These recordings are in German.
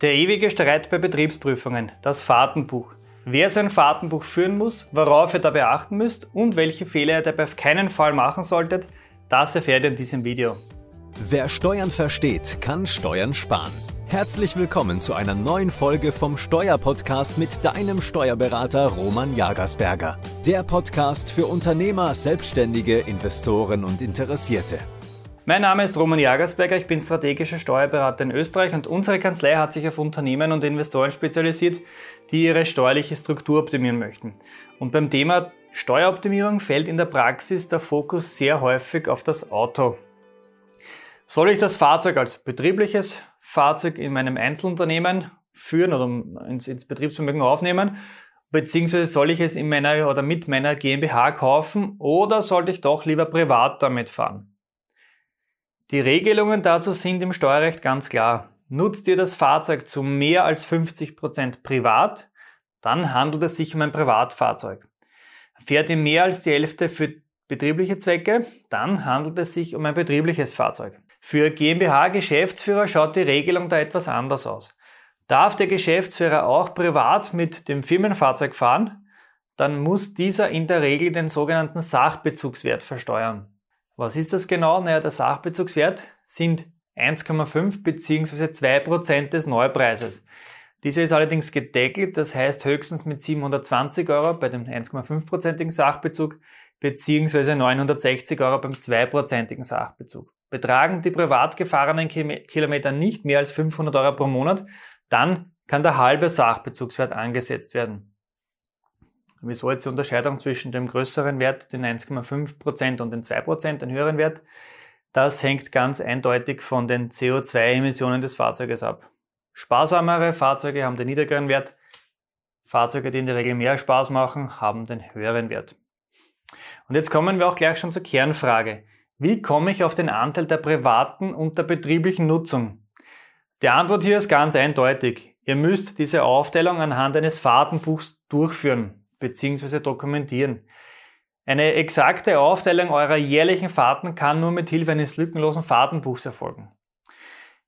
Der ewige Streit bei Betriebsprüfungen, das Fahrtenbuch. Wer so ein Fahrtenbuch führen muss, worauf ihr dabei achten müsst und welche Fehler ihr dabei auf keinen Fall machen solltet, das erfährt ihr in diesem Video. Wer Steuern versteht, kann Steuern sparen. Herzlich willkommen zu einer neuen Folge vom Steuerpodcast mit deinem Steuerberater Roman Jagersberger. Der Podcast für Unternehmer, Selbstständige, Investoren und Interessierte. Mein Name ist Roman Jagersberger, ich bin strategischer Steuerberater in Österreich und unsere Kanzlei hat sich auf Unternehmen und Investoren spezialisiert, die ihre steuerliche Struktur optimieren möchten. Und beim Thema Steueroptimierung fällt in der Praxis der Fokus sehr häufig auf das Auto. Soll ich das Fahrzeug als betriebliches Fahrzeug in meinem Einzelunternehmen führen oder ins, ins Betriebsvermögen aufnehmen? Beziehungsweise soll ich es in meiner oder mit meiner GmbH kaufen oder sollte ich doch lieber privat damit fahren? Die Regelungen dazu sind im Steuerrecht ganz klar. Nutzt ihr das Fahrzeug zu mehr als 50 Prozent privat, dann handelt es sich um ein Privatfahrzeug. Fährt ihr mehr als die Hälfte für betriebliche Zwecke, dann handelt es sich um ein betriebliches Fahrzeug. Für GmbH-Geschäftsführer schaut die Regelung da etwas anders aus. Darf der Geschäftsführer auch privat mit dem Firmenfahrzeug fahren, dann muss dieser in der Regel den sogenannten Sachbezugswert versteuern. Was ist das genau? Naja, der Sachbezugswert sind 1,5 bzw. 2% des Neupreises. Dieser ist allerdings gedeckelt, das heißt höchstens mit 720 Euro bei dem 1,5%igen Sachbezug bzw. 960 Euro beim 2%igen Sachbezug. Betragen die privat gefahrenen Kilometer nicht mehr als 500 Euro pro Monat, dann kann der halbe Sachbezugswert angesetzt Wieso jetzt die Unterscheidung zwischen dem größeren Wert, den 1,5% und den 2%, den höheren Wert? Das hängt ganz eindeutig von den CO2-Emissionen des Fahrzeuges ab. Sparsamere Fahrzeuge haben den niedrigeren Wert. Fahrzeuge, die in der Regel mehr Spaß machen, haben den höheren Wert. Und jetzt kommen wir auch gleich schon zur Kernfrage. Wie komme ich auf den Anteil der privaten und der betrieblichen Nutzung? Die Antwort hier ist ganz eindeutig. Ihr müsst diese Aufteilung anhand eines Fahrtenbuchs durchführen bzw. dokumentieren. Eine exakte Aufteilung eurer jährlichen Fahrten kann nur mit Hilfe eines lückenlosen Fahrtenbuchs erfolgen.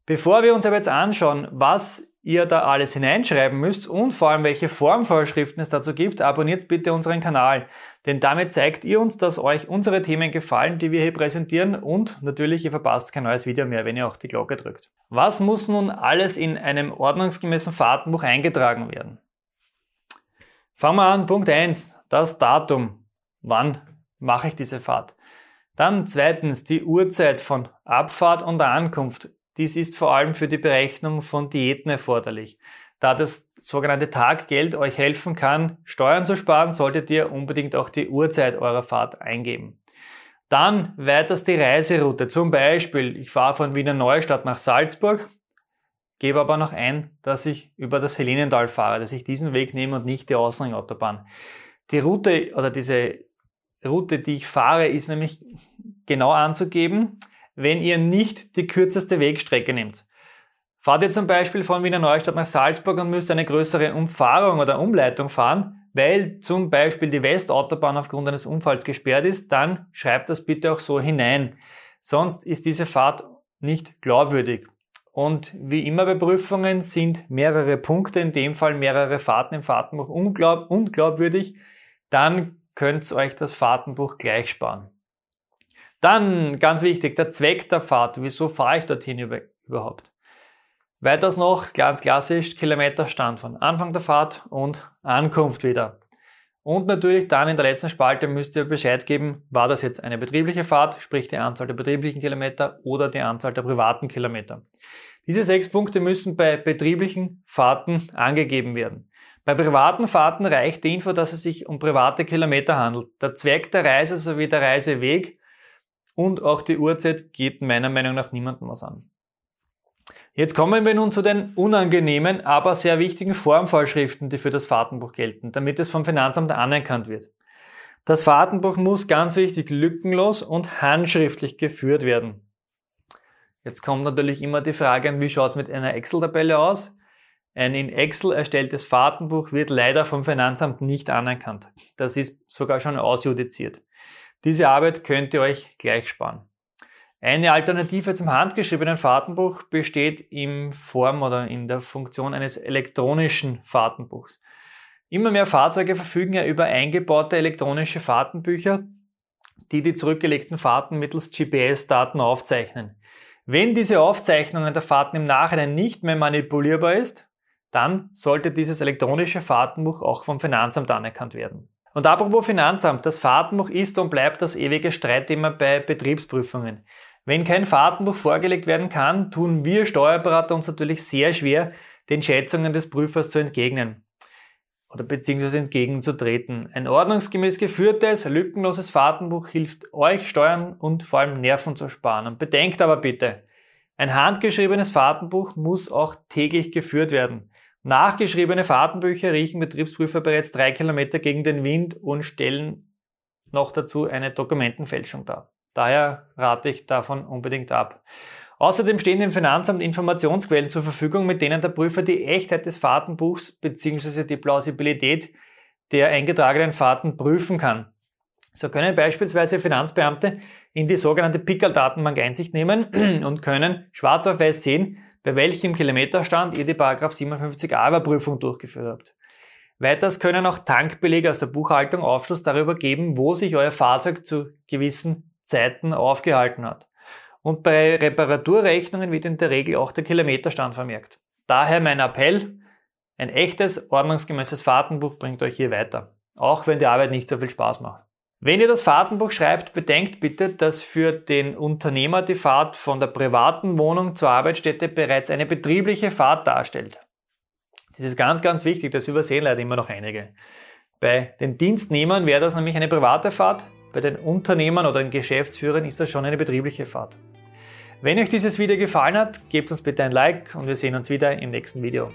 Bevor wir uns aber jetzt anschauen, was ihr da alles hineinschreiben müsst und vor allem welche Formvorschriften es dazu gibt, abonniert bitte unseren Kanal, denn damit zeigt ihr uns, dass euch unsere Themen gefallen, die wir hier präsentieren und natürlich ihr verpasst kein neues Video mehr, wenn ihr auch die Glocke drückt. Was muss nun alles in einem ordnungsgemäßen Fahrtenbuch eingetragen werden? Fangen wir an, Punkt 1, das Datum. Wann mache ich diese Fahrt? Dann zweitens die Uhrzeit von Abfahrt und Ankunft. Dies ist vor allem für die Berechnung von Diäten erforderlich. Da das sogenannte Taggeld euch helfen kann, Steuern zu sparen, solltet ihr unbedingt auch die Uhrzeit eurer Fahrt eingeben. Dann weiters die Reiseroute. Zum Beispiel, ich fahre von Wiener Neustadt nach Salzburg gebe aber noch ein, dass ich über das Helenental fahre, dass ich diesen Weg nehme und nicht die Außenringautobahn. Die Route oder diese Route, die ich fahre, ist nämlich genau anzugeben, wenn ihr nicht die kürzeste Wegstrecke nehmt. Fahrt ihr zum Beispiel von Wiener Neustadt nach Salzburg und müsst eine größere Umfahrung oder Umleitung fahren, weil zum Beispiel die Westautobahn aufgrund eines Unfalls gesperrt ist, dann schreibt das bitte auch so hinein. Sonst ist diese Fahrt nicht glaubwürdig. Und wie immer bei Prüfungen sind mehrere Punkte, in dem Fall mehrere Fahrten im Fahrtenbuch unglaub unglaubwürdig, dann könnt ihr euch das Fahrtenbuch gleich sparen. Dann, ganz wichtig, der Zweck der Fahrt. Wieso fahre ich dorthin überhaupt? Weiters noch, ganz klassisch, Kilometerstand von Anfang der Fahrt und Ankunft wieder. Und natürlich dann in der letzten Spalte müsst ihr Bescheid geben, war das jetzt eine betriebliche Fahrt, sprich die Anzahl der betrieblichen Kilometer oder die Anzahl der privaten Kilometer. Diese sechs Punkte müssen bei betrieblichen Fahrten angegeben werden. Bei privaten Fahrten reicht die Info, dass es sich um private Kilometer handelt. Der Zweck der Reise sowie der Reiseweg und auch die Uhrzeit geht meiner Meinung nach niemandem was an. Jetzt kommen wir nun zu den unangenehmen, aber sehr wichtigen Formvorschriften, die für das Fahrtenbuch gelten, damit es vom Finanzamt anerkannt wird. Das Fahrtenbuch muss ganz wichtig lückenlos und handschriftlich geführt werden. Jetzt kommt natürlich immer die Frage, wie schaut es mit einer Excel-Tabelle aus? Ein in Excel erstelltes Fahrtenbuch wird leider vom Finanzamt nicht anerkannt. Das ist sogar schon ausjudiziert. Diese Arbeit könnt ihr euch gleich sparen. Eine Alternative zum handgeschriebenen Fahrtenbuch besteht in Form oder in der Funktion eines elektronischen Fahrtenbuchs. Immer mehr Fahrzeuge verfügen ja über eingebaute elektronische Fahrtenbücher, die die zurückgelegten Fahrten mittels GPS-Daten aufzeichnen. Wenn diese Aufzeichnungen der Fahrten im Nachhinein nicht mehr manipulierbar ist, dann sollte dieses elektronische Fahrtenbuch auch vom Finanzamt anerkannt werden. Und apropos Finanzamt, das Fahrtenbuch ist und bleibt das ewige Streitthema bei Betriebsprüfungen. Wenn kein Fahrtenbuch vorgelegt werden kann, tun wir Steuerberater uns natürlich sehr schwer, den Schätzungen des Prüfers zu entgegnen oder beziehungsweise entgegenzutreten. Ein ordnungsgemäß geführtes, lückenloses Fahrtenbuch hilft euch, Steuern und vor allem Nerven zu sparen. Und bedenkt aber bitte, ein handgeschriebenes Fahrtenbuch muss auch täglich geführt werden. Nachgeschriebene Fahrtenbücher riechen Betriebsprüfer bereits drei Kilometer gegen den Wind und stellen noch dazu eine Dokumentenfälschung dar. Daher rate ich davon unbedingt ab. Außerdem stehen dem Finanzamt Informationsquellen zur Verfügung, mit denen der Prüfer die Echtheit des Fahrtenbuchs bzw. die Plausibilität der eingetragenen Fahrten prüfen kann. So können beispielsweise Finanzbeamte in die sogenannte Pickel-Datenbank Einsicht nehmen und können schwarz auf weiß sehen, bei welchem Kilometerstand ihr die 57a Überprüfung durchgeführt habt. Weiters können auch Tankbelege aus der Buchhaltung Aufschluss darüber geben, wo sich euer Fahrzeug zu gewissen Zeiten aufgehalten hat. Und bei Reparaturrechnungen wird in der Regel auch der Kilometerstand vermerkt. Daher mein Appell, ein echtes, ordnungsgemäßes Fahrtenbuch bringt euch hier weiter, auch wenn die Arbeit nicht so viel Spaß macht. Wenn ihr das Fahrtenbuch schreibt, bedenkt bitte, dass für den Unternehmer die Fahrt von der privaten Wohnung zur Arbeitsstätte bereits eine betriebliche Fahrt darstellt. Das ist ganz, ganz wichtig, das übersehen leider immer noch einige. Bei den Dienstnehmern wäre das nämlich eine private Fahrt, bei den Unternehmern oder den Geschäftsführern ist das schon eine betriebliche Fahrt. Wenn euch dieses Video gefallen hat, gebt uns bitte ein Like und wir sehen uns wieder im nächsten Video.